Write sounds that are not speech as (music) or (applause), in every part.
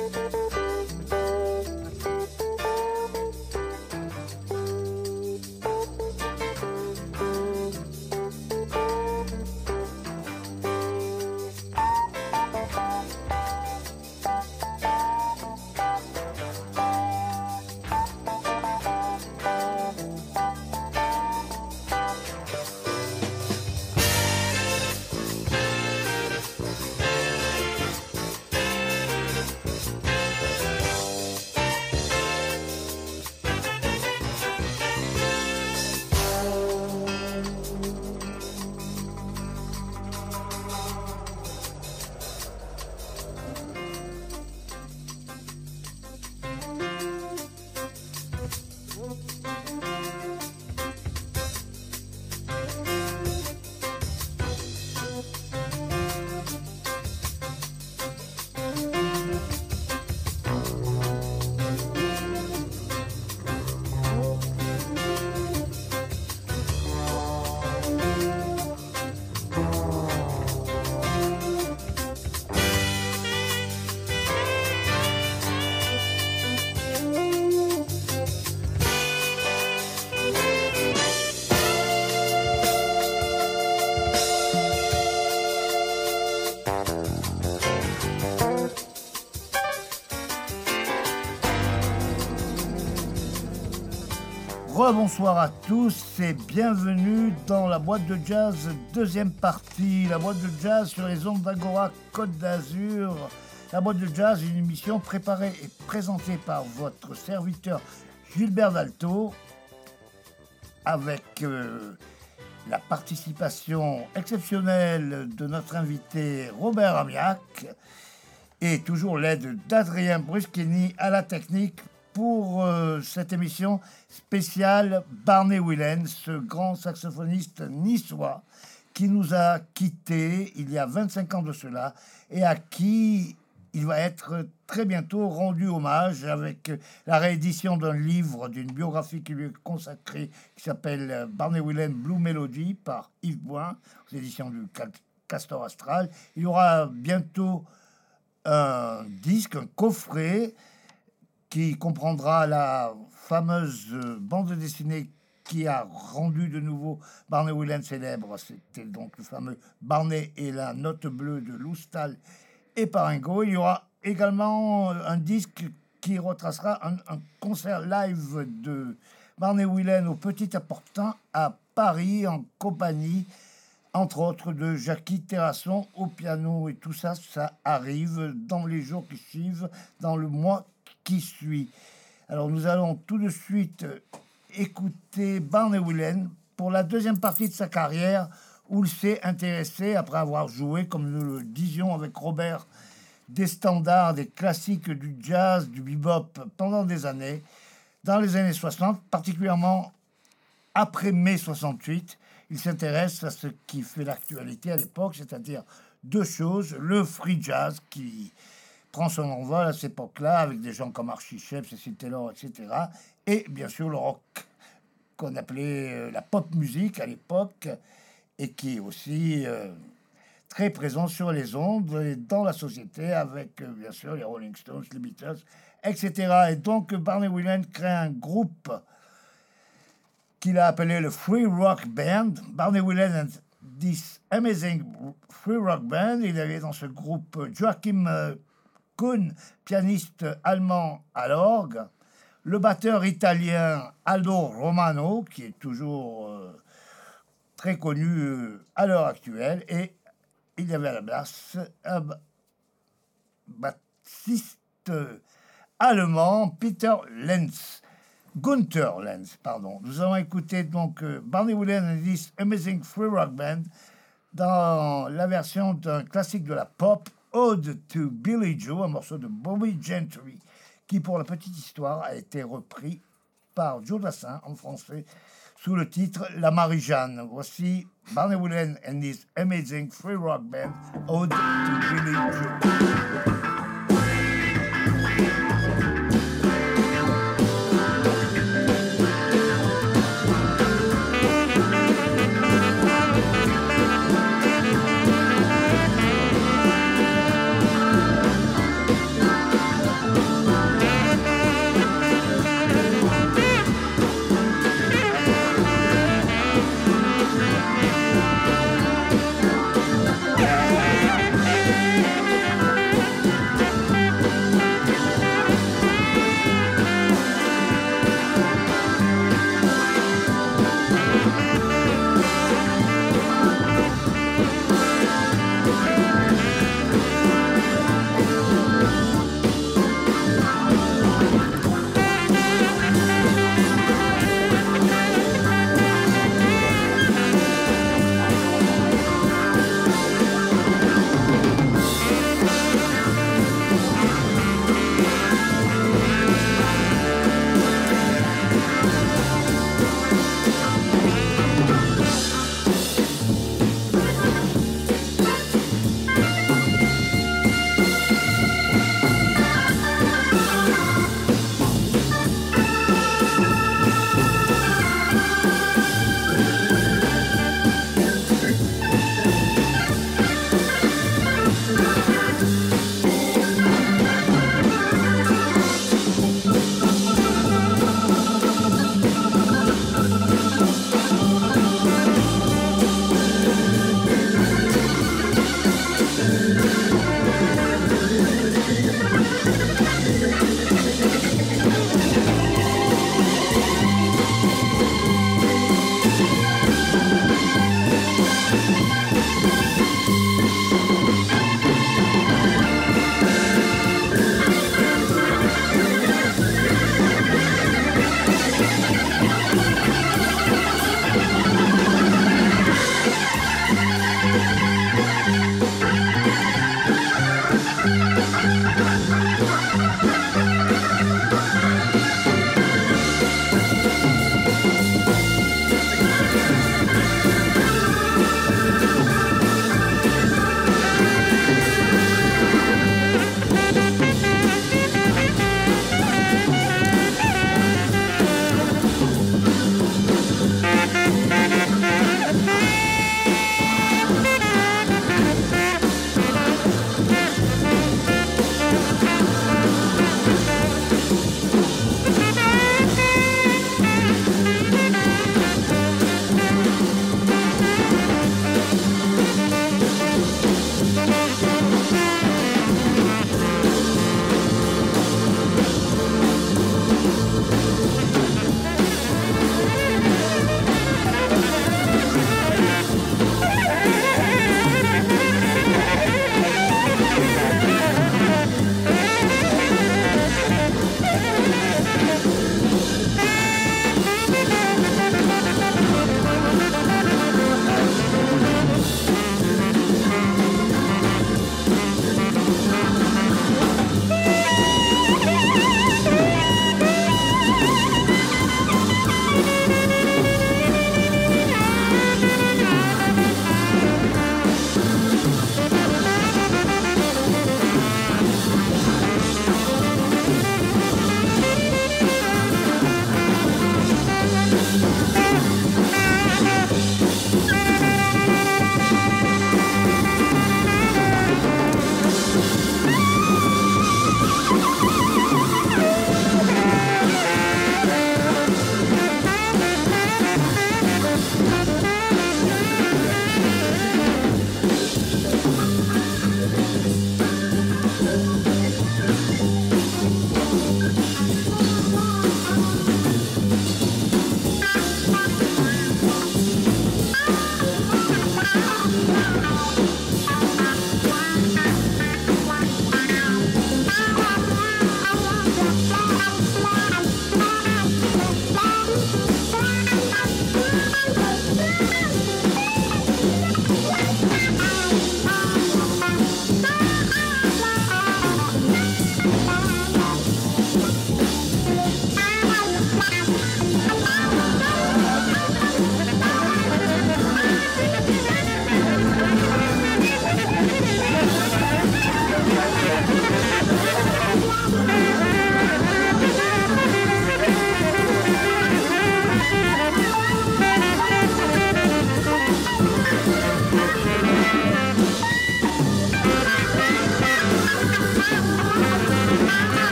Música bonsoir à tous et bienvenue dans la boîte de jazz deuxième partie, la boîte de jazz sur les ondes d'Agora Côte d'Azur. La boîte de jazz, une émission préparée et présentée par votre serviteur Gilbert Dalto avec euh, la participation exceptionnelle de notre invité Robert Amiac et toujours l'aide d'Adrien Bruschini à la technique pour euh, cette émission spéciale Barney Willen, ce grand saxophoniste niçois qui nous a quittés il y a 25 ans de cela et à qui il va être très bientôt rendu hommage avec la réédition d'un livre, d'une biographie qui lui est consacrée, qui s'appelle Barney Willen Blue Melody par Yves Boin, aux éditions du Castor Astral. Il y aura bientôt un disque, un coffret qui comprendra la fameuse bande dessinée qui a rendu de nouveau Barney Willen célèbre. C'était donc le fameux Barney et la note bleue de Loustal et Paringo. Il y aura également un disque qui retracera un, concert live de Barney Willen au Petit Apportant à Paris en compagnie entre autres de Jackie Terrasson au piano et tout ça, ça arrive dans les jours qui suivent, dans le mois qui suit. Alors nous allons tout de suite écouter Barney Willen pour la deuxième partie de sa carrière où il s'est intéressé, après avoir joué, comme nous le disions avec Robert, des standards, des classiques du jazz, du bebop pendant des années, dans les années 60, particulièrement après mai 68, il s'intéresse à ce qui fait l'actualité à l'époque, c'est-à-dire deux choses, le free jazz qui prend son envol à cette époque-là avec des gens comme Archie Shepp, Cecil Taylor, etc. Et bien sûr le rock qu'on appelait euh, la pop musique à l'époque et qui est aussi euh, très présent sur les ondes et dans la société avec euh, bien sûr les Rolling Stones, les Beatles, etc. Et donc Barney Willen crée un groupe qu'il a appelé le Free Rock Band. Barney Willen and this amazing Free Rock Band. Il avait dans ce groupe Joachim Kuhn, pianiste allemand à l'orgue, le batteur italien Aldo Romano, qui est toujours euh, très connu euh, à l'heure actuelle, et il y avait à la basse un bassiste allemand, Peter Lenz. Gunther Lenz, pardon. Nous avons écouté donc euh, Barney Woolen and Amazing Free Rock Band dans la version d'un classique de la pop Ode to Billy Joe, un morceau de Bobby Gentry, qui, pour la petite histoire, a été repris par Joe Dassin en français sous le titre La Marie-Jeanne. Voici Barney Woolen and his amazing free rock band, Ode to Billy Joe.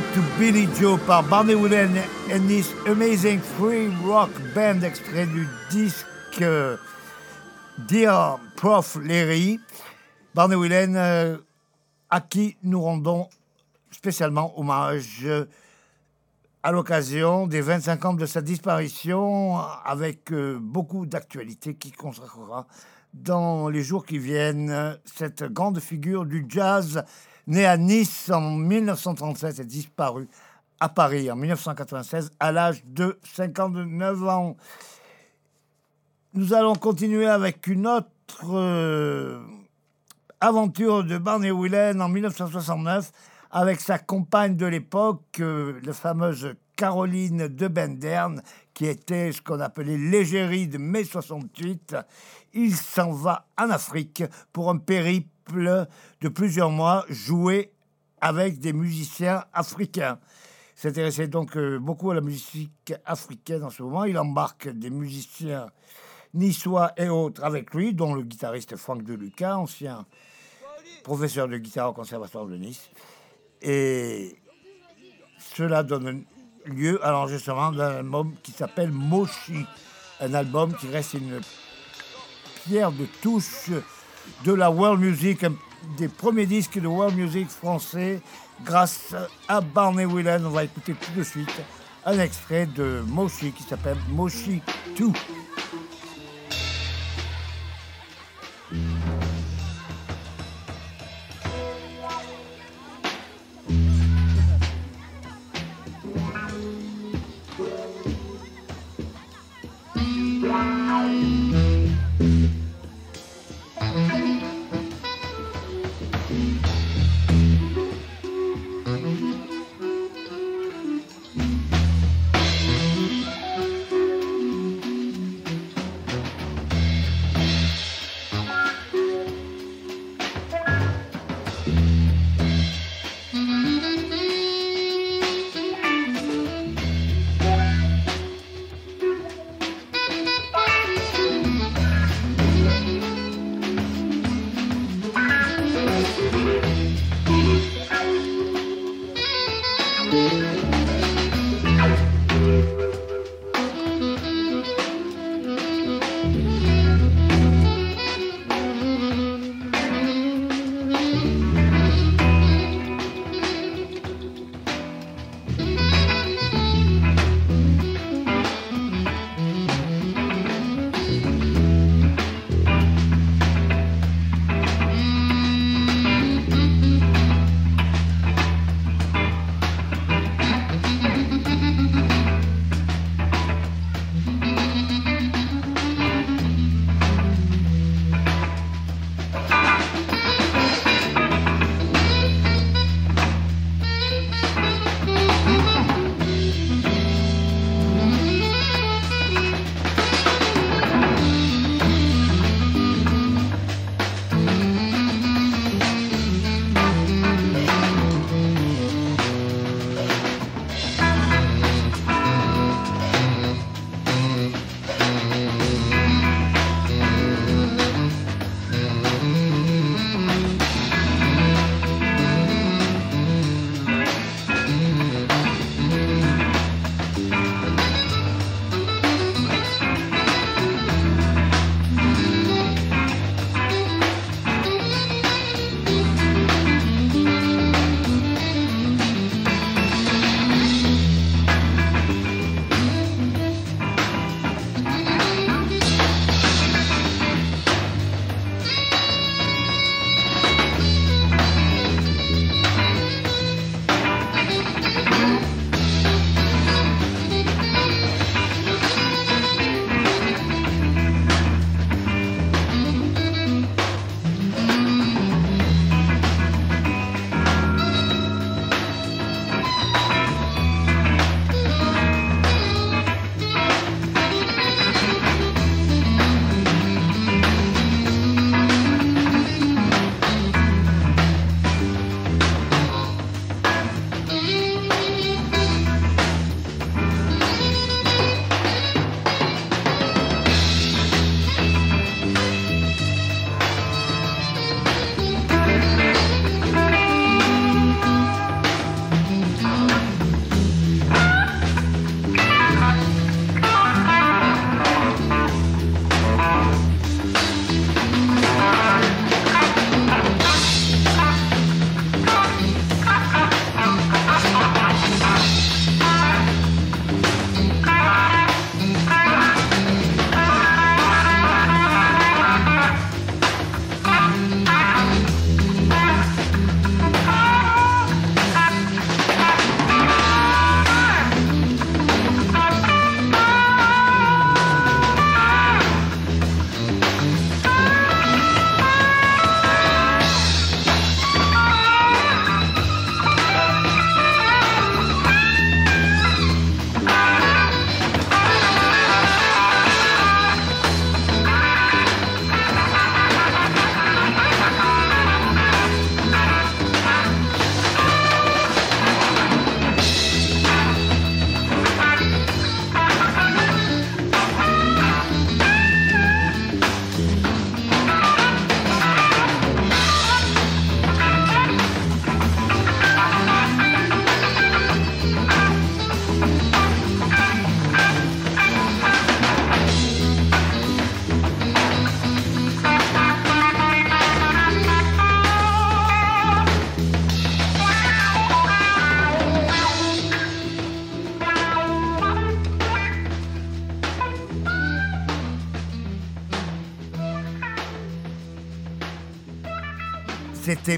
To Billy Joe par Barney Whelan and his Amazing Free Rock Band, extrait du disque Dear Prof Larry. Barney Whelan, euh, à qui nous rendons spécialement hommage à l'occasion des 25 ans de sa disparition, avec euh, beaucoup d'actualités qui consacrera dans les jours qui viennent cette grande figure du jazz né à Nice en 1937 et disparu à Paris en 1996 à l'âge de 59 ans. Nous allons continuer avec une autre euh, aventure de Barney Whelan en 1969 avec sa compagne de l'époque, euh, la fameuse Caroline de Benderne, qui était ce qu'on appelait l'égérie de mai 68. Il s'en va en Afrique pour un périple de plusieurs mois jouer avec des musiciens africains. S'intéressait donc euh, beaucoup à la musique africaine en ce moment. Il embarque des musiciens niçois et autres avec lui, dont le guitariste Franck Deluca, ancien professeur de guitare au Conservatoire de Nice. Et cela donne lieu à l'enregistrement d'un album qui s'appelle Moshi, un album qui reste une pierre de touche de la world music, des premiers disques de world music français grâce à Barney Whelan. On va écouter tout de suite un extrait de Moshi qui s'appelle Moshi 2.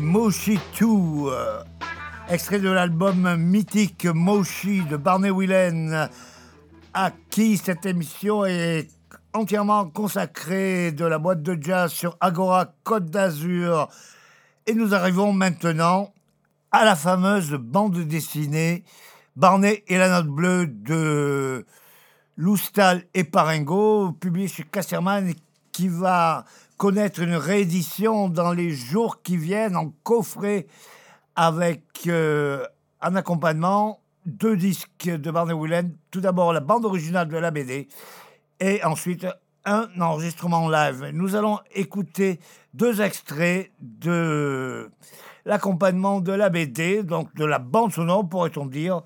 Moshi 2, euh, extrait de l'album mythique Moshi de Barney Whelan, à qui cette émission est entièrement consacrée de la boîte de jazz sur Agora Côte d'Azur. Et nous arrivons maintenant à la fameuse bande dessinée Barney et la note bleue de Loustal et Paringo, publiée chez Casterman, qui va connaître une réédition dans les jours qui viennent en coffret avec euh, un accompagnement, deux disques de Barney Whelan. Tout d'abord la bande originale de la BD et ensuite un enregistrement live. Nous allons écouter deux extraits de l'accompagnement de la BD, donc de la bande sonore, pourrait-on dire,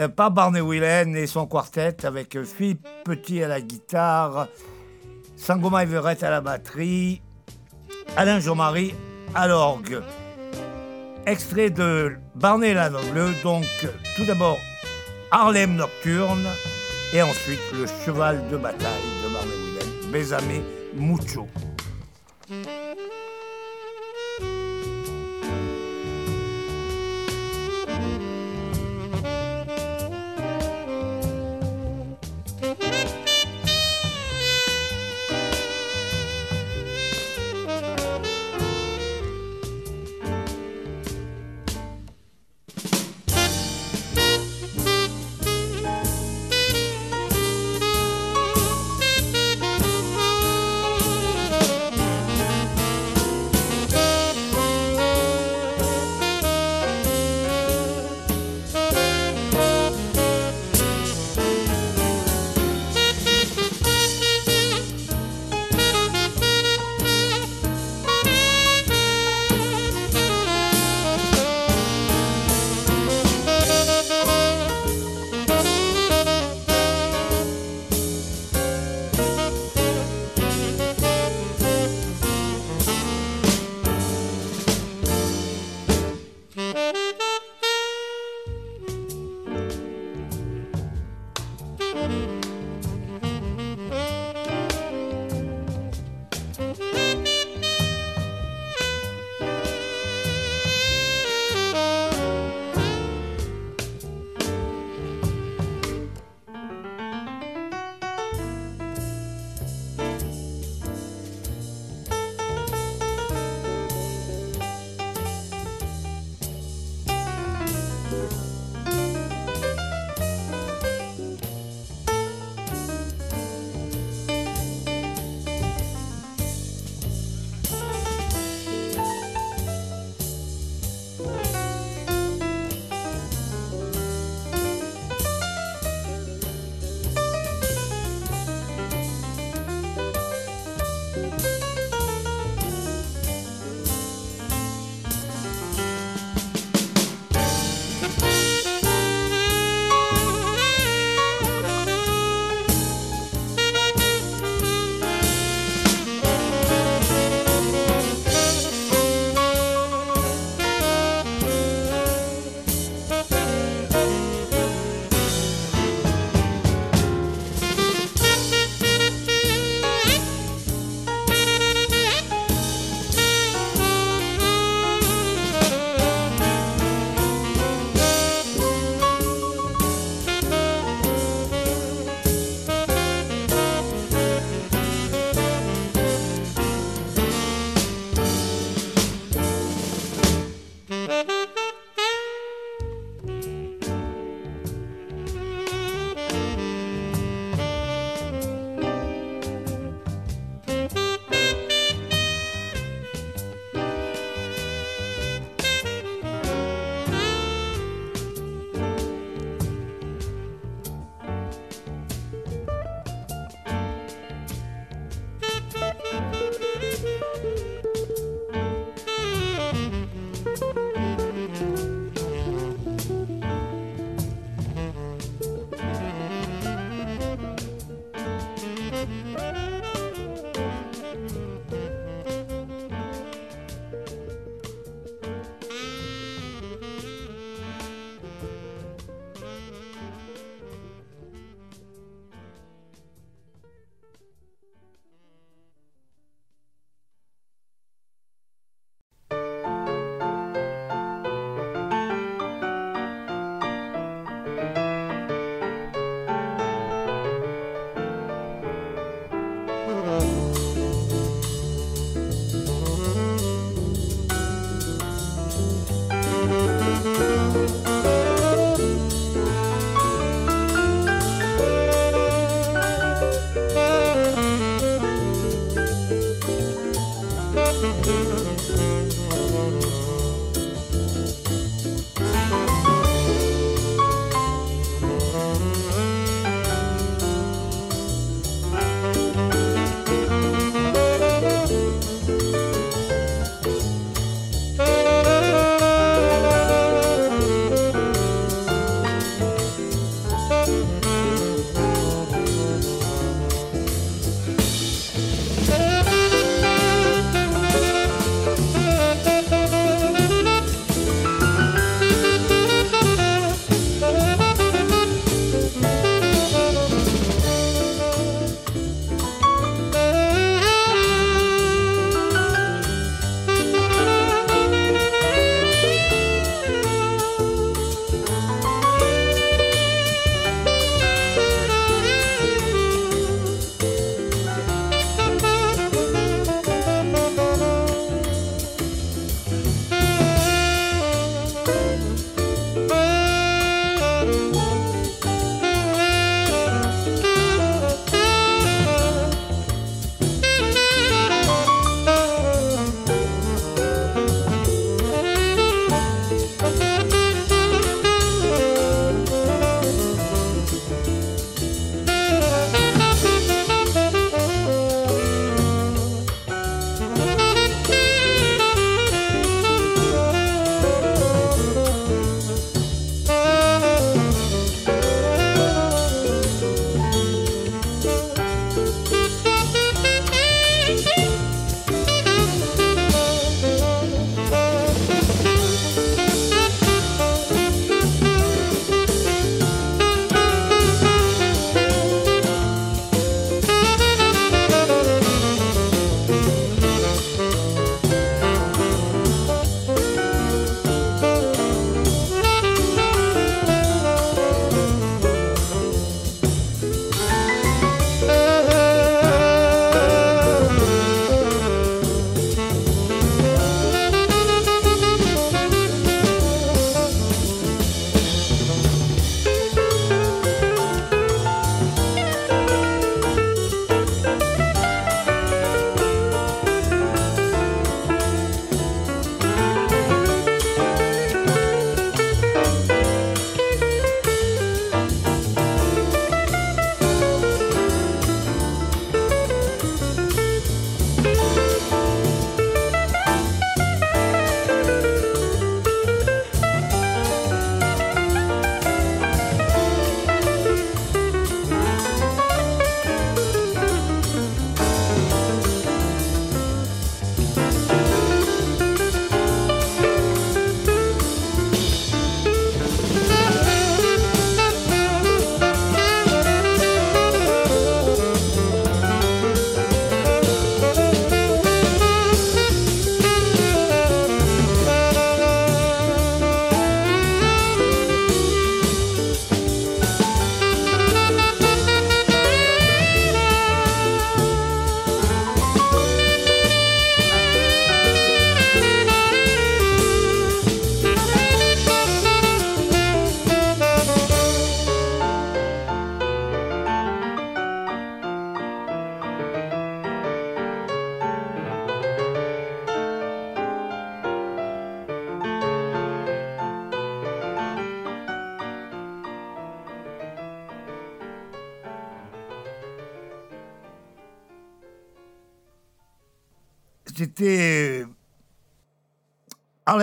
euh, par Barney Whelan et son quartet avec Philippe Petit à la guitare, Sangoma Everett à la batterie, Alain Jean-Marie à l'orgue. Extrait de Barney la Noble, donc tout d'abord Harlem Nocturne et ensuite le cheval de bataille de Barney Whelan, Besame Mucho.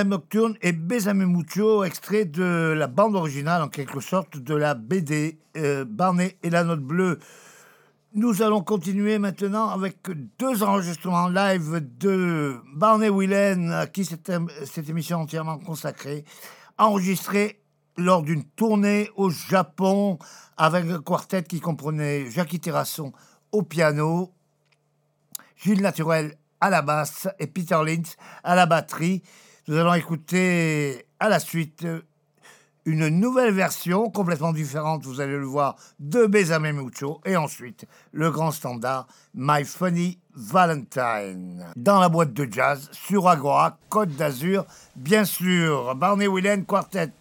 Nocturne et Besame Mucho, extrait de la bande originale, en quelque sorte, de la BD euh, Barney et la Note Bleue. Nous allons continuer maintenant avec deux enregistrements live de Barney Whelan, à qui cette, cette émission entièrement consacrée, enregistrés lors d'une tournée au Japon avec un quartet qui comprenait Jackie Terrasson au piano, Gilles Naturel à la basse et Peter Lintz à la batterie. Nous allons écouter à la suite une nouvelle version complètement différente, vous allez le voir, de Besame Mucho et ensuite le grand standard My Funny Valentine dans la boîte de jazz sur Agora, Côte d'Azur, bien sûr, Barney Willen Quartet.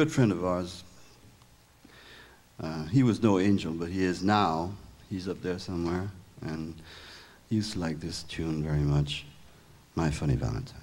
Good friend of ours. Uh, he was no angel, but he is now. He's up there somewhere, and he used to like this tune very much, My Funny Valentine.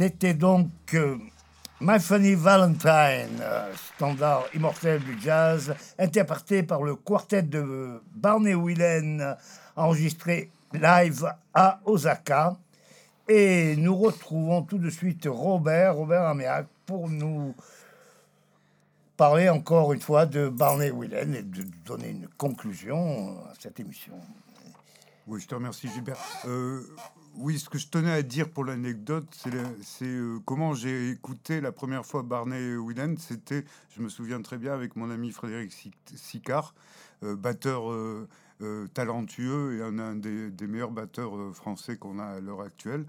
C'était donc euh, My Funny Valentine, euh, standard immortel du jazz, interprété par le quartet de Barney Whelan, enregistré live à Osaka. Et nous retrouvons tout de suite Robert, Robert Améac, pour nous parler encore une fois de Barney Whelan et de donner une conclusion à cette émission. Oui, je te remercie, Gilbert. Euh, oui, ce que je tenais à dire pour l'anecdote, c'est euh, comment j'ai écouté la première fois Barney Whelan. C'était, je me souviens très bien, avec mon ami Frédéric Sicard, euh, batteur euh, talentueux et un, des, meilleurs batteurs français qu'on a à l'heure actuelle.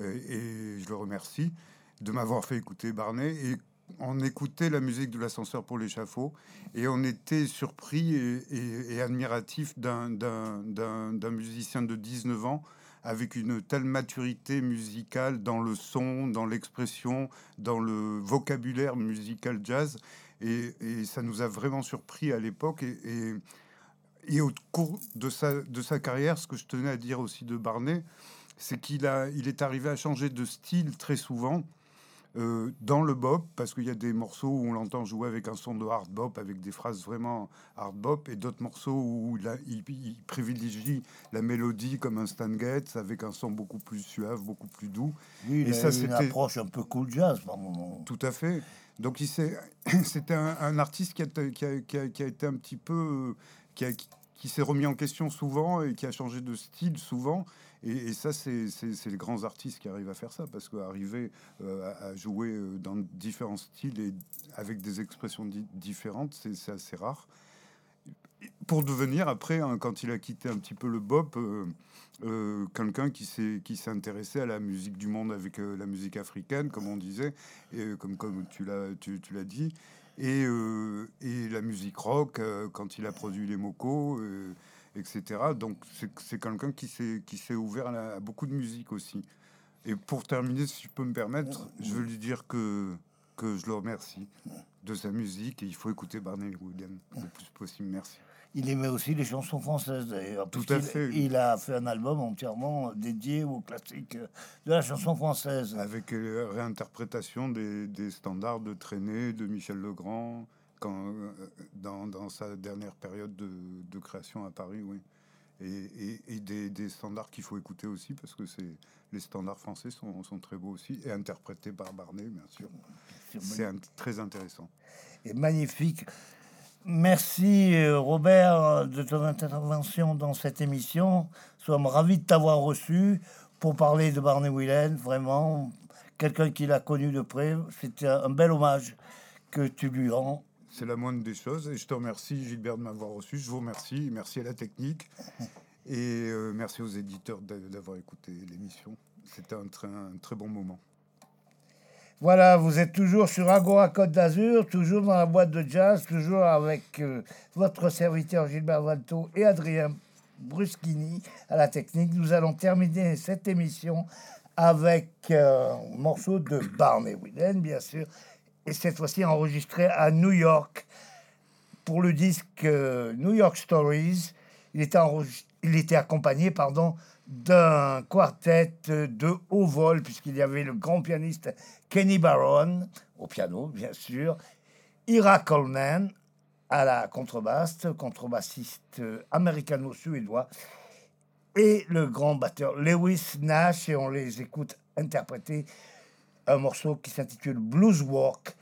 et je le remercie de m'avoir fait écouter Barney. Et on écoutait la musique de l'ascenseur pour l'échafaud et on était surpris et, et admiratif d'un musicien de 19 ans avec une telle maturité musicale dans le son, dans l'expression, dans le vocabulaire musical jazz. Et, ça nous a vraiment surpris à l'époque. Et, et, au cours de sa, de sa carrière, ce que je tenais à dire aussi de Barnet, c'est qu'il il est arrivé à changer de style très souvent. Euh, dans le bop, parce qu'il y a des morceaux où on l'entend jouer avec un son de hard bop, avec des phrases vraiment hard bop, et d'autres morceaux où il, privilégie la mélodie comme un Stan Getz, avec un son beaucoup plus suave, beaucoup plus doux. et ça, c'est une approche un peu cool jazz par moment. Tout à fait. Donc, (coughs) c'était un, un, artiste qui a, qui, a, qui, a, qui a, été un petit peu. qui, qui s'est remis en question souvent et qui a changé de style souvent. Et, ça, c'est les grands artistes qui arrivent à faire ça, parce qu'arriver euh, à, jouer euh, dans différents styles et avec des expressions différentes, c'est assez rare. Pour devenir, après, hein, quand il a quitté un petit peu le bop, euh, quelqu'un qui s'est intéressé à la musique du monde avec la musique africaine, comme on disait, et comme, comme tu l'as tu, tu dit, et, et, la musique rock, quand il a produit les Mocos etc. Donc c'est quelqu'un qui s'est ouvert à, beaucoup de musique aussi. Et pour terminer, si je peux me permettre, je veux lui dire que, que je le remercie de sa musique et il faut écouter Barney Williams le plus possible. Merci. Il aimait aussi les chansons françaises d'ailleurs. Tout à fait. Il a fait un album entièrement dédié aux classiques de la chanson française. Avec euh, réinterprétation des, des standards de Traînée, de Michel Legrand, quand, euh, dans, dans, sa dernière période de, de, création à Paris, oui. Et, et, des, des, standards qu'il faut écouter aussi, parce que c'est les standards français sont, sont, très beaux aussi, et interprétés par Barnet, bien sûr. C'est très intéressant. Et magnifique. Merci euh, Robert de ton intervention dans cette émission. Nous sommes ravis de t'avoir reçu pour parler de Barney Whelan. Vraiment, quelqu'un qui l'a connu de près. C'était un bel hommage que tu lui rends c'est la moindre des choses. Et je te remercie, Gilbert, de m'avoir reçu. Je vous remercie. Merci à la technique. (laughs) Et euh, merci aux éditeurs d'avoir écouté l'émission. C'était un, un, très bon moment. Voilà, vous êtes toujours sur Agora Côte d'Azur, toujours dans la boîte de jazz, toujours avec euh, votre serviteur Gilbert Valto et Adrien Bruschini à la technique. Nous allons terminer cette émission avec euh, un morceau de Barney Whelan, bien sûr, et cette fois-ci enregistré à New York pour le disque euh, New York Stories. Il était, accompagné d'un quartet de haut vol, puisqu'il y avait le grand pianiste Kenny Barron au piano, bien sûr, Ira Coleman à la contrebasse, contrebassiste américano-suédois, et le grand batteur Lewis Nash, et on les écoute interpréter un morceau qui s'intitule Blues Walk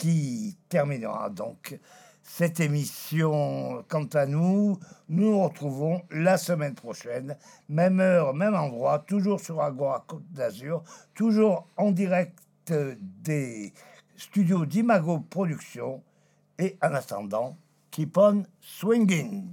qui terminera donc cette émission. Quant à nous, nous nous retrouvons la semaine prochaine, même heure, même endroit, toujours sur Agora Côte d'Azur, toujours en direct des studios d'Imago Productions. Et en attendant, keep on swinging.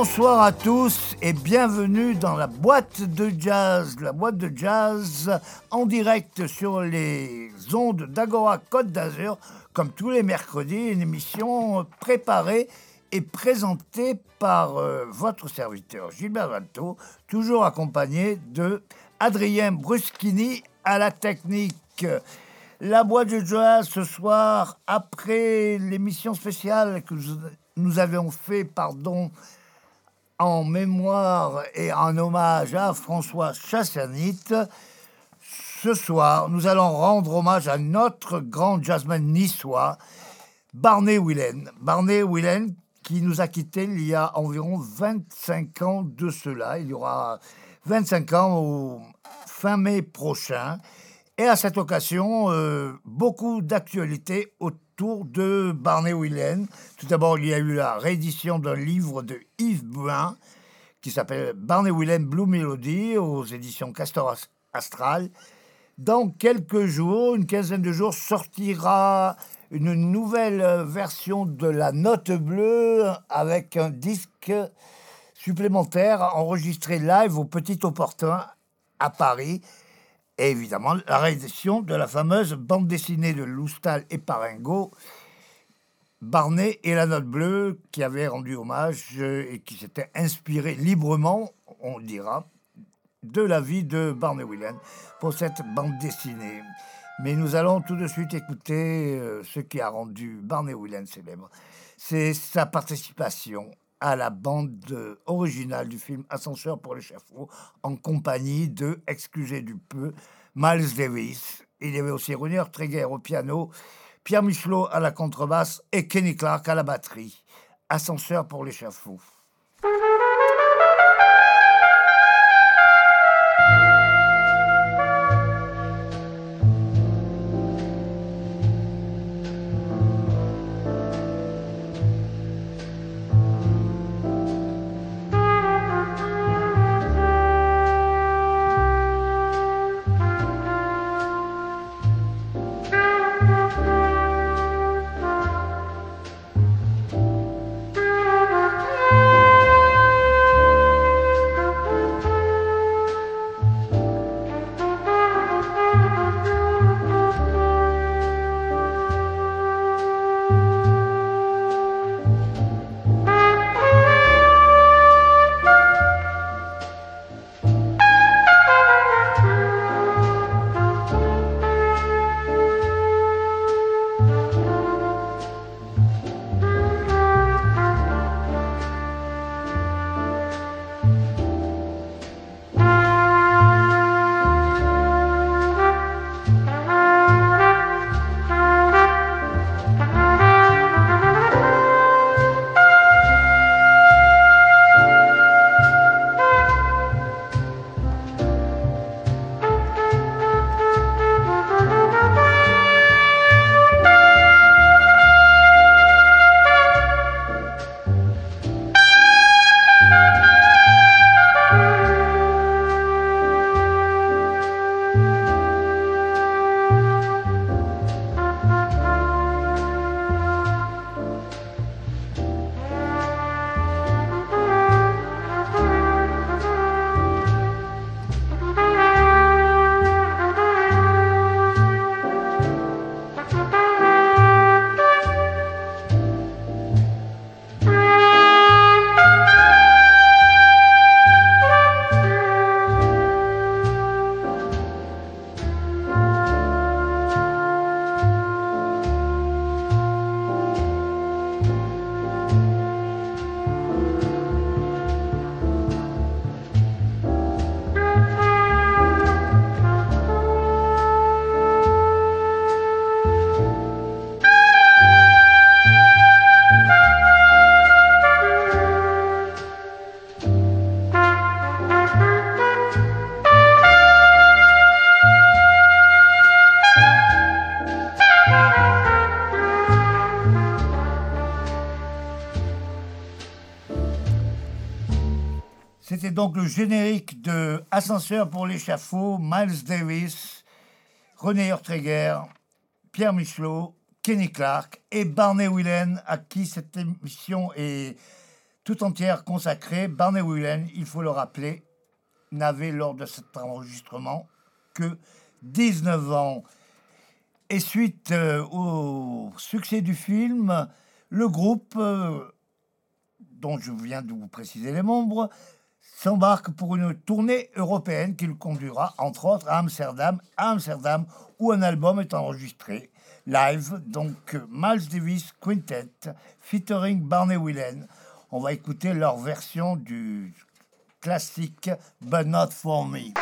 Bonsoir à tous et bienvenue dans la boîte de jazz. La boîte de jazz en direct sur les ondes d'Agora Côte d'Azur, comme tous les mercredis, une émission préparée et présentée par euh, votre serviteur Gilbert Valto, toujours accompagné de Adrien Bruschini à la technique. La boîte de jazz ce soir, après l'émission spéciale que nous avions fait, pardon, en mémoire et en hommage à François Chassanit, ce soir, nous allons rendre hommage à notre grand jazzman niçois, Barney Willen. Barney Willen qui nous a quittés il y a environ 25 ans de cela. Il y aura 25 ans au fin mai prochain. Et à cette occasion, euh, beaucoup d'actualités autour de Barney Willen. Tout d'abord, il y a eu la réédition d'un livre de Yves Buin qui s'appelle Barney Willen Blue Melody aux éditions Castor Astral. Dans quelques jours, une quinzaine de jours, sortira une nouvelle version de la Note Bleue avec un disque supplémentaire enregistré live au Petit Opportun à Paris et évidemment la réédition de la fameuse bande dessinée de Loustal et Paringo, Barnet et la Note Bleue, qui avaient rendu hommage euh, et qui s'étaient inspirés librement, on dira, de la vie de Barney Willen pour cette bande dessinée. Mais nous allons tout de suite écouter euh, ce qui a rendu Barney Willen célèbre. C'est sa participation à la bande originale du film Ascenseur pour l'échafaud en compagnie de, excusez du peu, Miles Davis. Il y avait aussi Runier Treger au piano, Pierre Michelot à la contrebasse et Kenny Clark à la batterie. Ascenseur pour l'échafaud. Donc le générique de Ascenseur pour l'échafaud, Miles Davis, René Ortreger, Pierre Michelot, Kenny Clark et Barney Whelan, à qui cette émission est tout entière consacrée. Barney Whelan, il faut le rappeler, n'avait lors de cet enregistrement que 19 ans. Et suite euh, au succès du film, le groupe, euh, dont je viens de vous préciser les membres, s'embarque pour une tournée européenne qui le conduira, entre autres, à Amsterdam, à Amsterdam, où un album est enregistré live, donc Miles Davis Quintet, featuring Barney Whelan. On va écouter leur version du classique But Not For Me.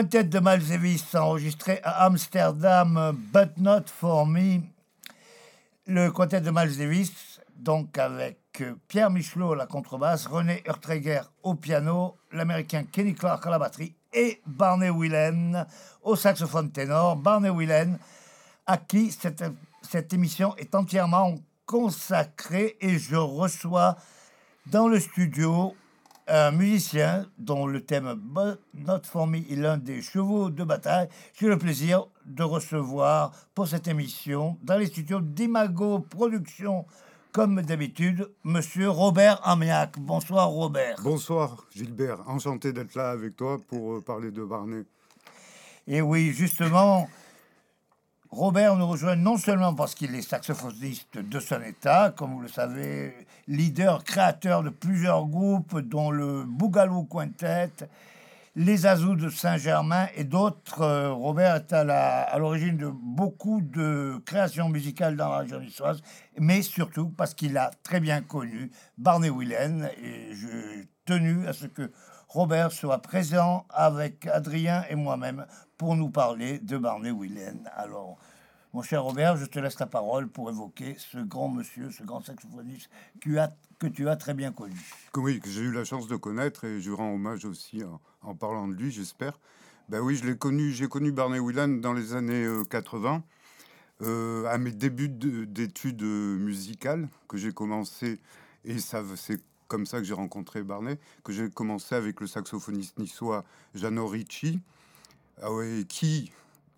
Quintet de Miles Davis enregistré à Amsterdam, But Not For Me. Le quintet de Miles Davis, donc avec Pierre Michelot à la contrebasse, René Urtreger au piano, l'américain Kenny Clark à la batterie et Barney Whelan au saxophone ténor. Barney Whelan, à qui cette, cette émission est entièrement consacrée et je reçois dans le studio un musicien dont le thème But Not For Me est l'un des chevaux de bataille. J'ai le plaisir de recevoir pour cette émission dans les studios d'Imago Productions, comme d'habitude, Monsieur Robert Amiac. Bonsoir Robert. Bonsoir Gilbert, enchanté d'être là avec toi pour euh, parler de Barney. Et oui, justement, Robert nous rejoint non seulement parce qu'il est saxophoniste de son état, comme vous le savez, leader, créateur de plusieurs groupes, dont le Bougalou Quintet, les Azous de Saint-Germain et d'autres. Euh, Robert est à l'origine de beaucoup de créations musicales dans la région niçoise, mais surtout parce qu'il a très bien connu Barney Whelan et j'ai tenu à ce que Robert soit présent avec Adrien et moi-même pour nous parler de Barney Whelan. Alors, mon cher Robert, je te laisse la parole pour évoquer ce grand monsieur, ce grand saxophoniste que tu as, très bien connu. Oui, que j'ai eu la chance de connaître et je rends hommage aussi en, parlant de lui, j'espère. Ben oui, je l'ai connu, j'ai connu Barney Whelan dans les années 80, euh, à mes débuts d'études musicales que j'ai commencé, et ça c'est comme ça que j'ai rencontré Barney, que j'ai commencé avec le saxophoniste niçois Jano Ricci, ah ouais, qui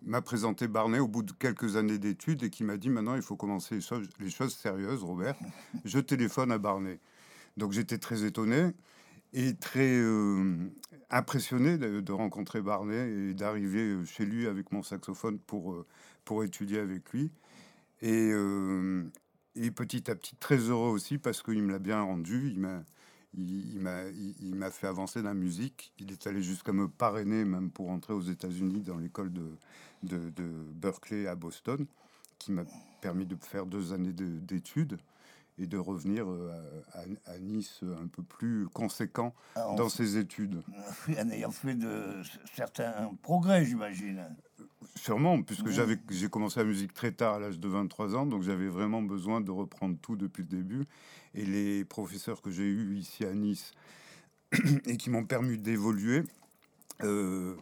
m'a présenté Barney au bout de quelques années d'études et qui m'a dit maintenant il faut commencer les choses, sérieuses, Robert. Je téléphone à Barney. Donc j'étais très étonné et très euh, impressionné de, rencontrer Barney et d'arriver chez lui avec mon saxophone pour, euh, pour étudier avec lui. Et, euh, et petit à petit, très heureux aussi parce qu'il me l'a bien rendu. Il m'a il, m'a il, m'a fait avancer dans la musique. Il est allé jusqu'à me parrainer, même pour entrer aux États-Unis dans l'école de, de, de, Berkeley à Boston, qui m'a permis de faire deux années d'études et de revenir euh, à, à, Nice un peu plus conséquent ah, dans ses études. En ayant fait de certains progrès, j'imagine. Sûrement, puisque j'avais j'ai commencé la musique très tard, à l'âge de 23 ans, donc j'avais vraiment besoin de reprendre tout depuis le début. Et les professeurs que j'ai eus ici à Nice (clears throat) et qui m'ont permis d'évoluer euh,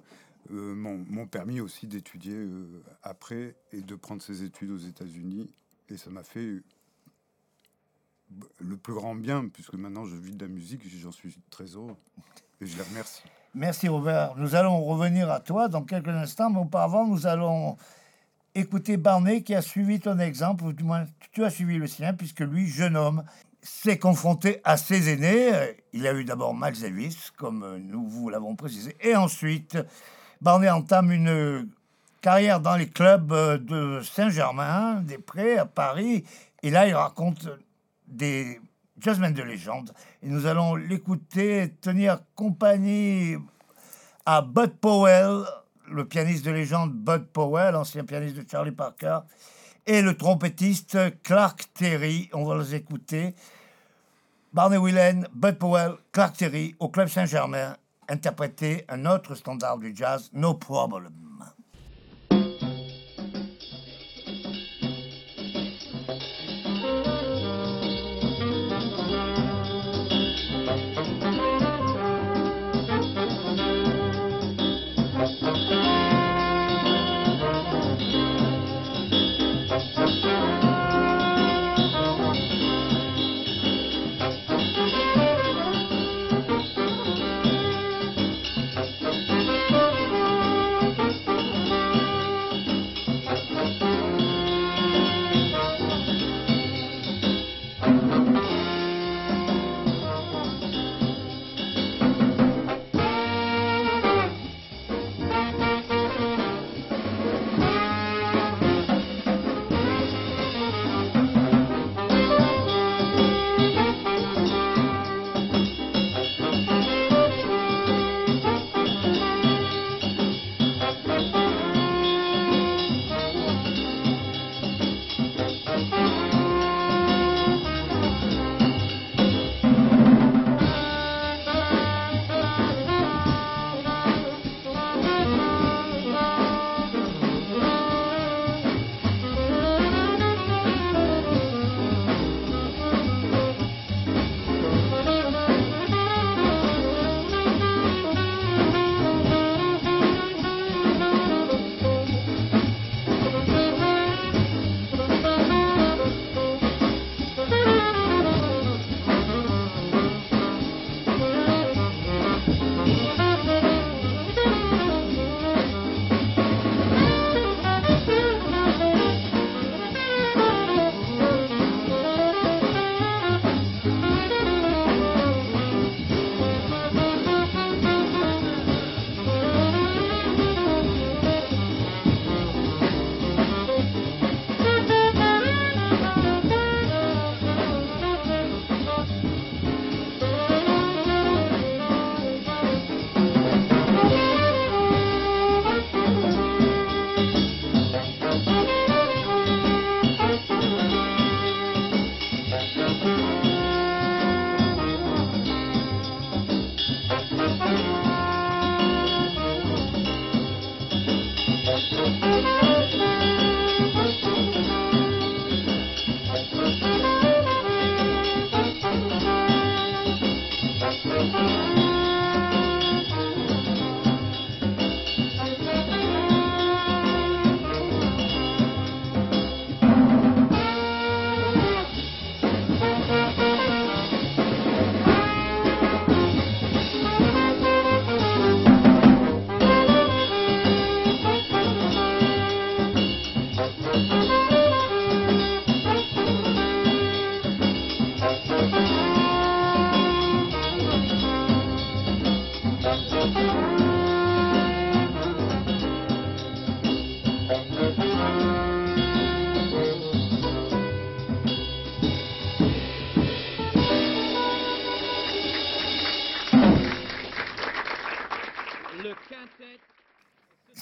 euh, m'ont permis aussi d'étudier euh, après et de prendre ces études aux États-Unis. Et ça m'a fait le plus grand bien, puisque maintenant je vis de la musique, j'en suis très heureux. Et je les remercie. Merci Robert. Nous allons revenir à toi dans quelques instants, mais auparavant, nous allons écouter Barney qui a suivi ton exemple, ou du moins tu as suivi le sien, puisque lui, jeune homme, s'est confronté à ses aînés. Il a eu d'abord Miles Davis, comme nous vous l'avons précisé, et ensuite, Barney entame une carrière dans les clubs de Saint-Germain, des Prés, à Paris, et là, il raconte des jazzmen de légende. Et nous allons l'écouter tenir compagnie à Bud Powell, le pianiste de légende Bud Powell, ancien pianiste de Charlie Parker, et le trompettiste Clark Terry. On va les écouter. Barney Whelan, Bud Powell, Clark Terry au Club Saint-Germain, interpréter un autre standard du jazz, No Problem.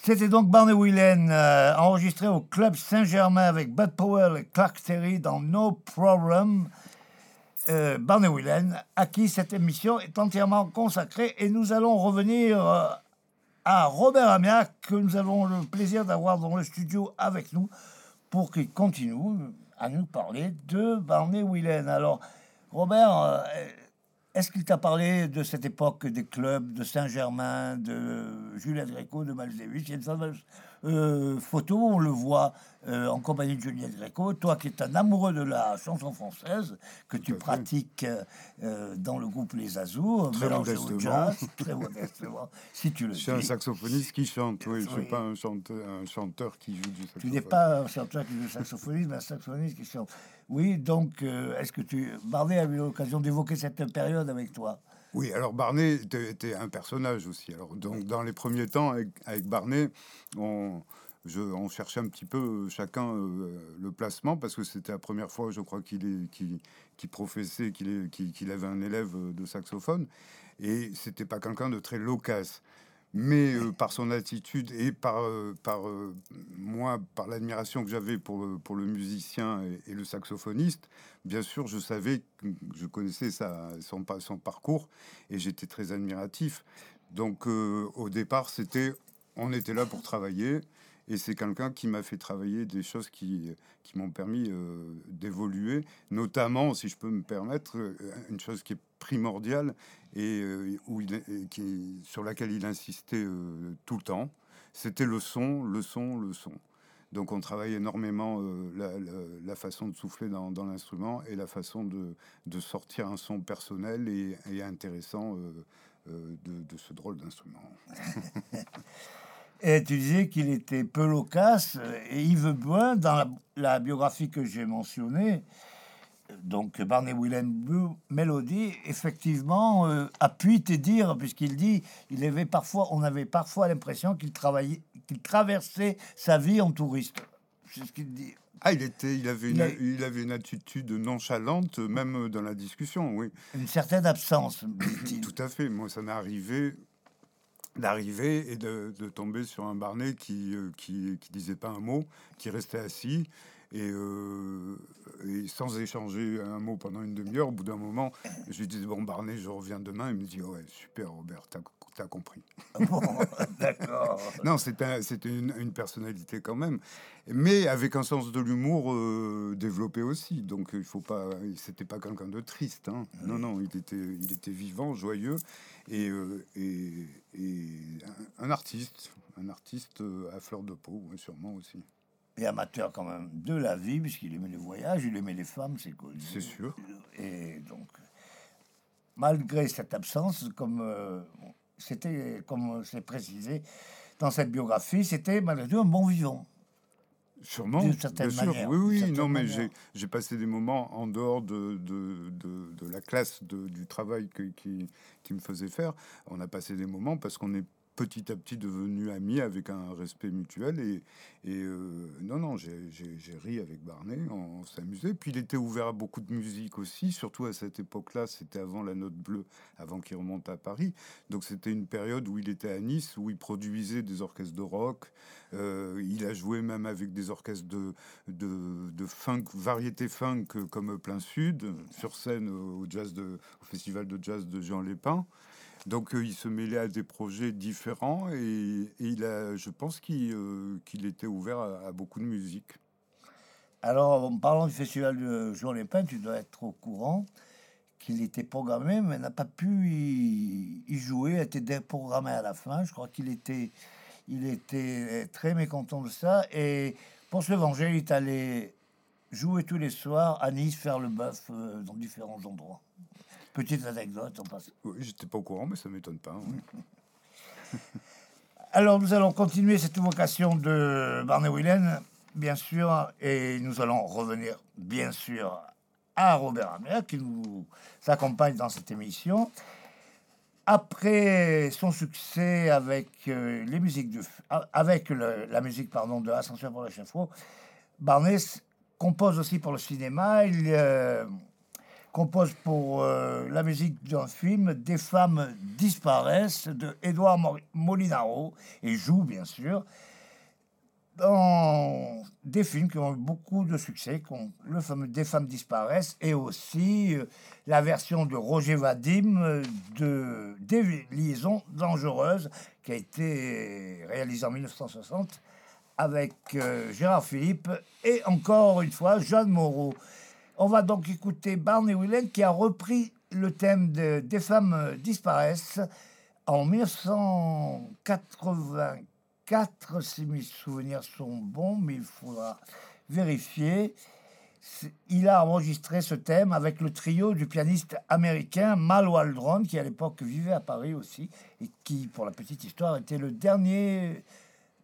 C'était donc Barney Whelan, euh, enregistré au Club Saint-Germain avec Bud Powell et Clark Terry dans No Problem. Euh, Barney Whelan, à qui cette émission est entièrement consacrée. Et nous allons revenir euh, à Robert Amiac, que nous avons le plaisir d'avoir dans le studio avec nous, pour qu'il continue à nous parler de Barney Whelan. Alors, Robert, est-ce qu'il t'a parlé de cette époque des clubs de Saint-Germain, de Juliette Gréco, de Davis Il euh, photo, on le voit euh, en compagnie de Juliette Gréco. Toi qui es un amoureux de la chanson française, que tu pratiques euh, dans le groupe Les Azous, Très au modestement. jazz, très modestement, si tu le (laughs) Je suis un saxophoniste qui chante, oui. Je Oui. suis pas un chanteur, un chanteur qui joue du saxophone. Tu n'es pas un chanteur qui joue saxophoniste, mais un saxophoniste qui chante. Oui, donc, est-ce que tu... Barney a eu l'occasion d'évoquer cette période avec toi? Oui, alors Barney était, était un personnage aussi. Alors, donc, dans les premiers temps, avec, avec Barney, on, je, on cherchait un petit peu euh, chacun euh, le placement parce que c'était la première fois, je crois, qu'il professait, qu'il avait un élève euh, de saxophone. Et c'était pas quelqu'un de très loquace. Mais euh, par son attitude et par, euh, euh, moi, par l'admiration que j'avais pour le, musicien et, le saxophoniste, bien sûr, je savais, je connaissais sa, son, pa- son parcours et j'étais très admiratif. Donc, au départ, c'était, on était là pour travailler et c'est quelqu'un qui m'a fait travailler des choses qui, qui m'ont permis d'évoluer, notamment, si je peux me permettre, une chose qui est primordiale et, euh, où il, sur laquelle il insistait euh, tout le temps, c'était le son, le son, le son. Donc on travaille énormément euh, la, façon de souffler dans, l'instrument et la façon de, de sortir un son personnel et, intéressant de, ce drôle d'instrument. (laughs) Et tu disais qu'il était peu loquace. Et Yves Bouin, dans la, la biographie que j'ai mentionnée, donc Barney Willem Blue Melody, effectivement, euh, appuie te dire, puisqu'il dit, il avait parfois, on avait parfois l'impression qu'il travaillait, qu'il traversait sa vie en touriste. C'est ce qu'il dit. Ah, il, était, il, avait Il une, a- il avait une attitude nonchalante, même dans la discussion, oui. Une certaine absence. (clears throat) Tout à fait. Moi, ça m'est arrivé d'arriver et de, de tomber sur un Barnet qui, euh, qui qui disait pas un mot, qui restait assis et, euh, et sans échanger un mot pendant une demi-heure. Au bout d'un moment, je lui disais bon Barnet, je reviens demain. Il me dit ouais super Robert, t'as as compris. (laughs) Bon, d'accord. Non, c'était un- une, une personnalité quand même, mais avec un sens de l'humour euh, développé aussi. Donc il faut pas, c'était pas quelqu'un de triste. hein. Non, non, il était, il était vivant, joyeux et, euh, et, et un, un artiste, un artiste euh, à fleur de peau, sûrement aussi. Et amateur quand même de la vie, puisqu'il aimait les voyages, il aimait les femmes, c'est cool. C'est sûr. Et donc, malgré cette absence, comme euh, c'était, comme c'est précisé dans cette biographie, c'était malgré tout un bon vivant. Sûrement, bien sûr. Oui, oui, non, mais j'ai passé des moments en dehors de, de, de, de la classe, du travail que- qui, qui me faisait faire. On a passé des moments parce qu'on est petit à petit devenus amis avec un respect mutuel. Et, euh, non, non, j'ai ri avec Barney, on, s'amusait. Puis il était ouvert à beaucoup de musique aussi, surtout à cette époque-là. C'était avant la Note Bleue, avant qu'il remonte à Paris. Donc c'était une période où il était à Nice, où il produisait des orchestres de rock. Euh, il a joué même avec des orchestres de, de, funk, variété funk comme Plein Sud, sur scène au, jazz de, au festival de jazz de Jean Lépin. Donc euh, il se mêlait à des projets différents et, il a, je pense qu'il euh, était ouvert à, beaucoup de musique. Alors, en parlant du festival de Jean Lépin, tu dois être au courant qu'il était programmé, mais n'a pas pu y, y jouer, a été déprogrammé à la fin. Je crois qu'il était, il était très mécontent de ça. Et pour se venger, il est allé jouer tous les soirs à Nice, faire le bœuf euh, dans différents endroits. Petite anecdote, en passe. Oui, J'étais pas au courant, mais ça m'étonne pas. oui. (laughs) Alors, nous allons continuer cette vocation de Barney Whelan, bien sûr, et nous allons revenir, bien sûr, à Robert Hammer, qui nous accompagne dans cette émission. Après son succès avec euh, les musiques de, avec le- la musique pardon de Ascension pour l'échafaud, Barney s- compose aussi pour le cinéma. Il, euh, compose pour euh, la musique d'un film Des femmes disparaissent de Edouard Molinaro et joue bien sûr dans des films qui ont eu beaucoup de succès, comme le fameux Des femmes disparaissent et aussi euh, la version de Roger Vadim euh, de Des liaisons dangereuses qui a été réalisée en 1960 avec Gérard Philippe et encore une fois Jeanne Moreau. On va donc écouter Barney Whelan qui a repris le thème de, des femmes disparaissent en 1984, si mes souvenirs sont bons, mais il faudra vérifier. Il a enregistré ce thème avec le trio du pianiste américain Mal Waldron, qui à l'époque vivait à Paris aussi, et qui, pour la petite histoire, était le dernier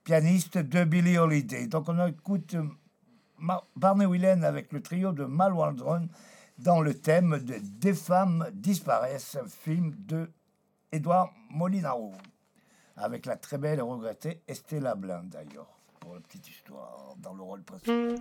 pianiste de Billie Holiday. Donc on écoute Barney Whelan avec le trio de Mal Waldron dans le thème de Des femmes disparaissent, un film de Edouard Molinaro, avec la très belle et regrettée Estella Blin d'ailleurs, pour la petite histoire, dans le rôle principal.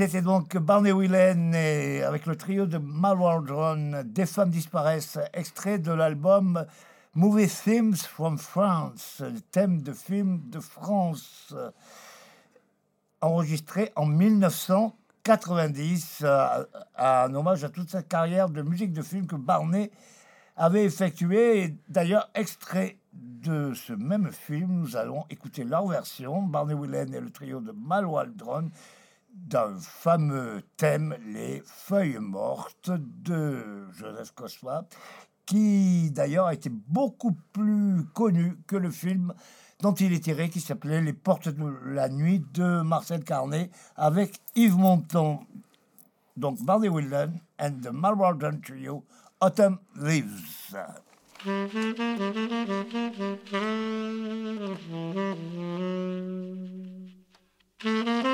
C'était donc Barney Whelan et avec le trio de Malwaldron, Des femmes disparaissent, extrait de l'album Movie Themes from France, le thème de film de France, enregistré en 1990, un hommage à toute sa carrière de musique de film que Barney avait effectué. Et d'ailleurs, extrait de ce même film, nous allons écouter leur version, Barney Whelan et le trio de Malwaldron, d'un fameux thème, les feuilles mortes de Joseph Cosma, qui d'ailleurs a été beaucoup plus connu que le film dont il est tiré, qui s'appelait Les Portes de la Nuit de Marcel Carnet, avec Yves Montand. Donc Barney Wilden and the Marlborough Trio, Autumn Leaves. (laughs) Mm-hmm.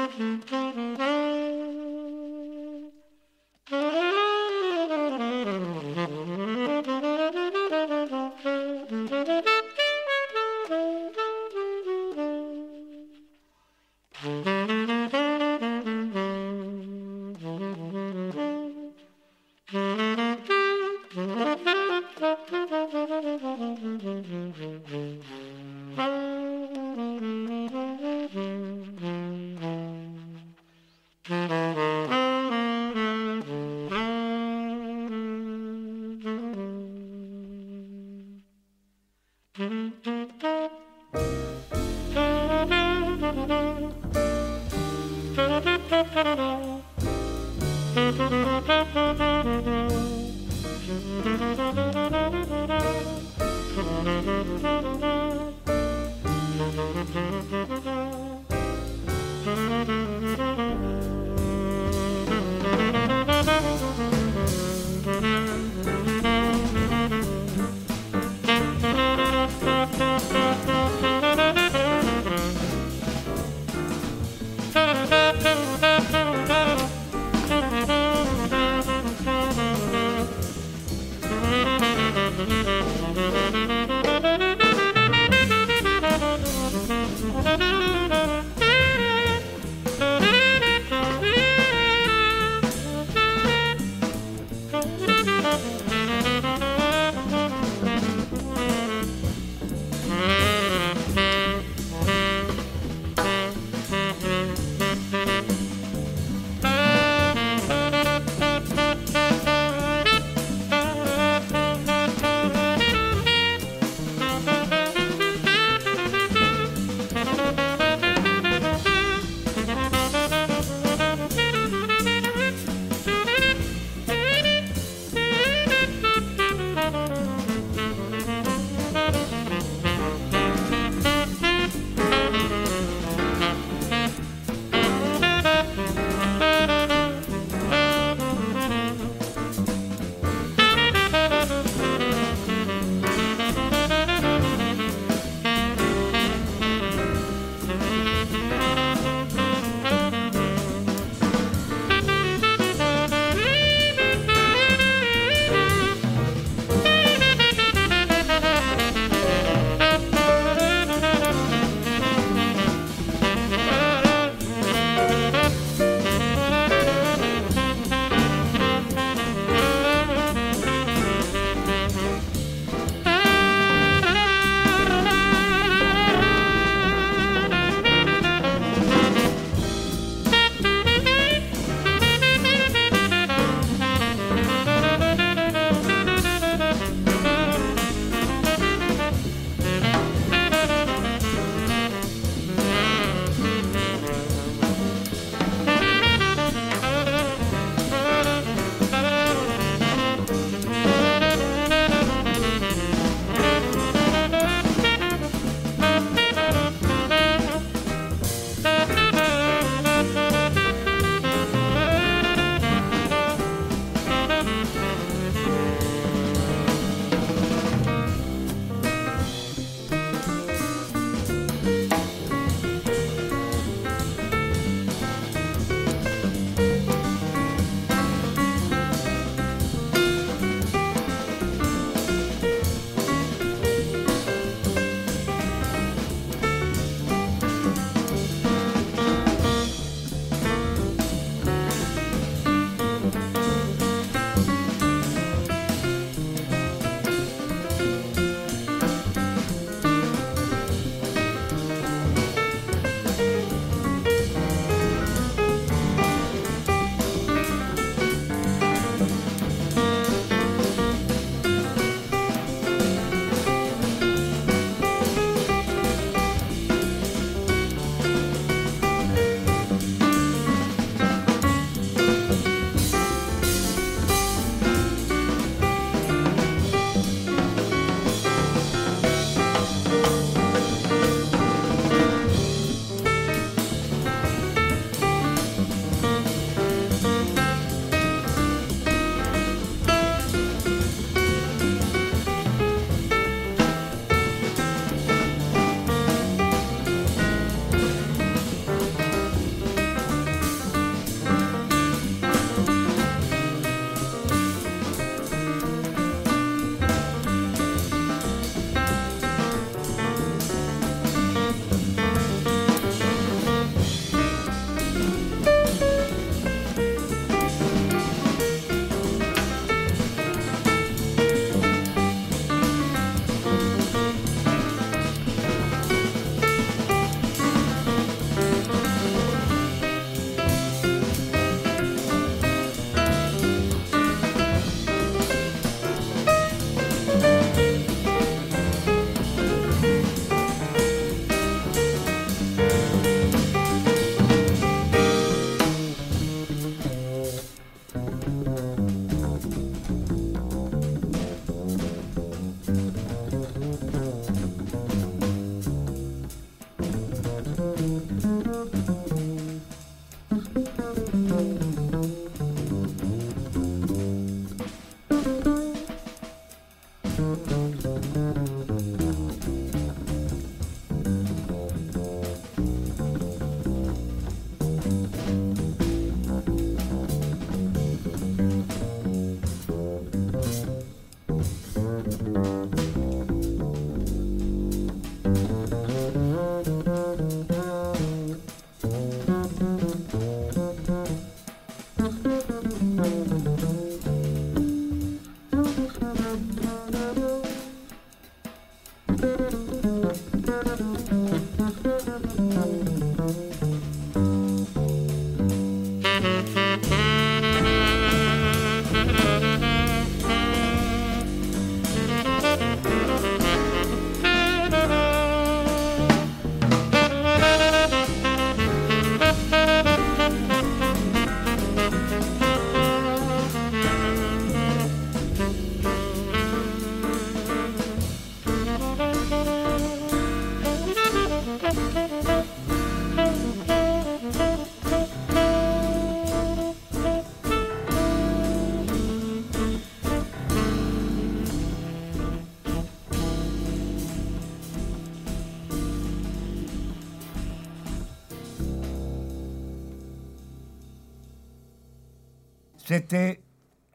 C'était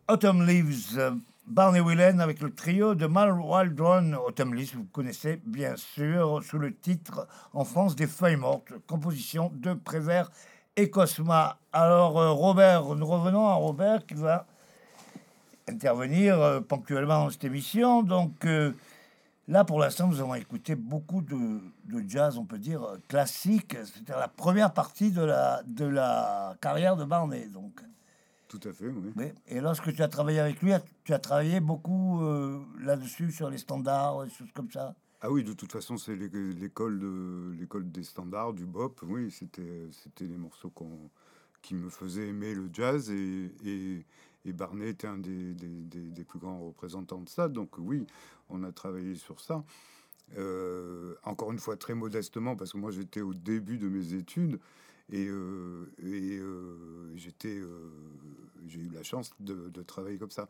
Autumn Leaves, euh, Barney Whelan avec le trio de Mal Waldron. Autumn Leaves, vous connaissez bien sûr, sous le titre en France des Feuilles Mortes, composition de Prévert et Cosma. Alors, euh, Robert, nous revenons à Robert qui va intervenir euh, ponctuellement dans cette émission. Donc, là, pour l'instant, nous avons écouté beaucoup de, de jazz, on peut dire, classique. C'était la première partie de la, de la carrière de Barney. Donc. Tout à fait, oui. Et lorsque tu as travaillé avec lui, tu as travaillé beaucoup euh, là-dessus, sur les standards, choses comme ça? Ah oui, de toute façon, c'est l'école de, l'école des standards, du bop. Oui, c'était, c'était les morceaux qu'on, qui me faisaient aimer le jazz. Et, et, et Barnet était un des, des, des, plus grands représentants de ça. Donc oui, on a travaillé sur ça. Euh, encore une fois, très modestement, parce que moi, j'étais au début de mes études. Et, euh, euh, euh, j'ai eu la chance de, travailler comme ça.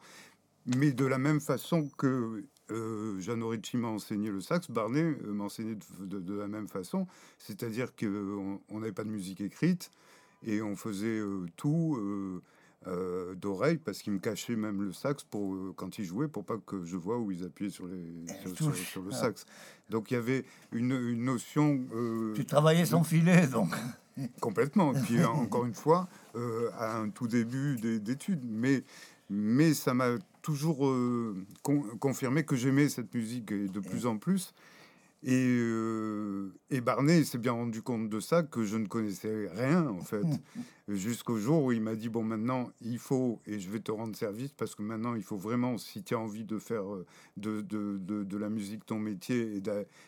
Mais de la même façon que Jeanne Ricci m'a enseigné le sax, Barnet m'a enseigné de, la même façon. C'est-à-dire qu'on n'avait pas de musique écrite et on faisait tout. D'oreille parce qu'il me cachait même le sax pour quand il jouait pour pas que je vois où ils appuyaient sur les sur, le sax. Donc il y avait une, une notion tu travaillais sans filet donc. (laughs) Complètement. Et puis (laughs) encore une fois, euh, à un tout début d'études, mais mais ça m'a toujours euh, confirmé que j'aimais cette musique et de plus en plus. Et, euh, et Barnet s'est bien rendu compte de ça, que je ne connaissais rien en fait, jusqu'au jour où il m'a dit bon maintenant il faut et je vais te rendre service parce que maintenant il faut vraiment si tu as envie de faire de, de, de, de la musique ton métier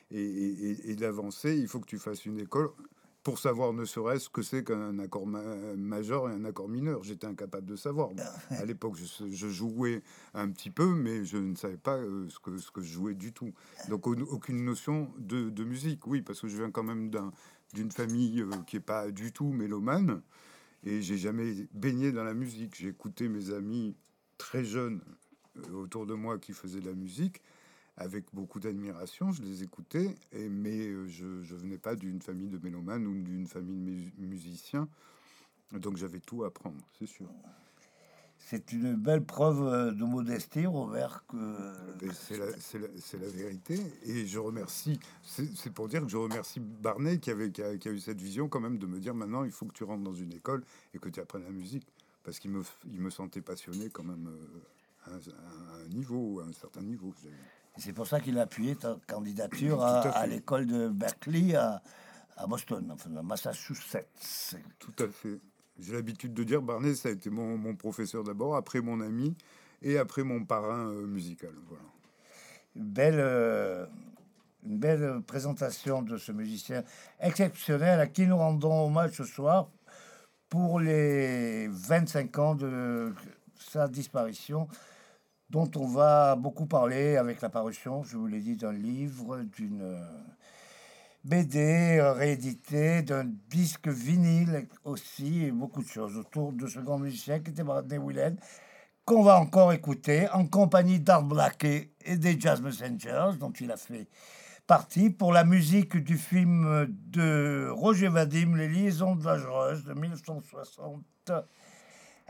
et d'avancer, il faut que tu fasses une école pour savoir ne serait-ce que c'est qu'un accord majeur et un accord mineur. J'étais incapable de savoir. Ah à l'époque, je, jouais un petit peu, mais je ne savais pas euh, ce, que, ce que je jouais du tout. Donc aucune notion de, musique, oui, parce que je viens quand même d'une famille euh, qui n'est pas du tout mélomane, et j'ai jamais baigné dans la musique. J'ai écouté mes amis très jeunes euh, autour de moi qui faisaient de la musique avec beaucoup d'admiration, je les écoutais, et, mais euh, je ne venais pas d'une famille de mélomanes ou d'une famille de musiciens, donc j'avais tout à apprendre, c'est sûr. C'est une belle preuve euh, de modestie, Robert. C'est la, la, vérité. Et je remercie, c'est pour dire que je remercie Barnet qui, avait, qui a, eu cette vision quand même de me dire maintenant il faut que tu rentres dans une école et que tu apprennes la musique. Parce qu'il me, il me sentait passionné quand même euh, à, un, niveau, à un certain niveau. C'est pour ça qu'il a appuyé ta candidature à, l'école de Berkeley à, Boston, enfin à Massachusetts. Tout à fait. J'ai l'habitude de dire, Barney, ça a été mon, professeur d'abord, après mon ami et après mon parrain euh, musical. Voilà. Une belle, euh, une belle présentation de ce musicien exceptionnel à qui nous rendons hommage ce soir pour les 25 ans de sa disparition dont on va beaucoup parler avec la parution, je vous l'ai dit, d'un livre, d'une euh, BD réédité, d'un disque vinyle aussi, et beaucoup de choses autour de ce grand musicien qui était Bradley Willen, qu'on va encore écouter en compagnie d'Art Blakey et des Jazz Messengers, dont il a fait partie pour la musique du film de Roger Vadim, Les Liaisons dangereuses de 1960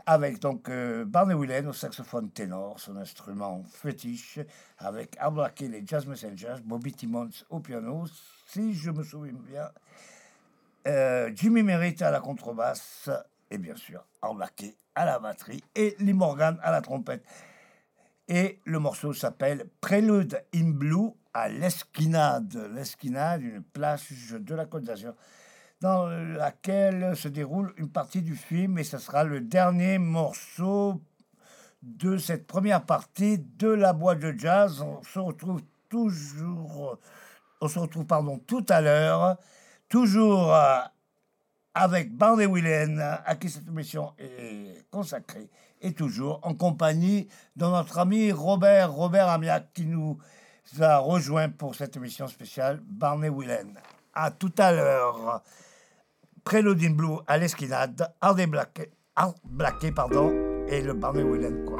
avec donc euh, Barney Whelan au saxophone ténor, son instrument fétiche, avec et les Jazz Messengers, Bobby Timmons au piano, si je me souviens bien, euh, Jimmy Merritt à la contrebasse, et bien sûr Arblake à la batterie, et Lee Morgan à la trompette. Et le morceau s'appelle Prélude in Blue à l'Esquinade. L'Esquinade, une plage de la Côte d'Azur dans laquelle se déroule une partie du film et ce sera le dernier morceau de cette première partie de la boîte de jazz. On se retrouve toujours, on se retrouve pardon tout à l'heure, toujours euh, avec Barney Willen à qui cette émission est consacrée et toujours en compagnie de notre ami Robert Robert Amiac qui nous a rejoint pour cette émission spéciale Barney Willen. À tout à l'heure. Prélude in Blue à l'esquinade, Art Blacké, pardon, et le Barney Willen quoi.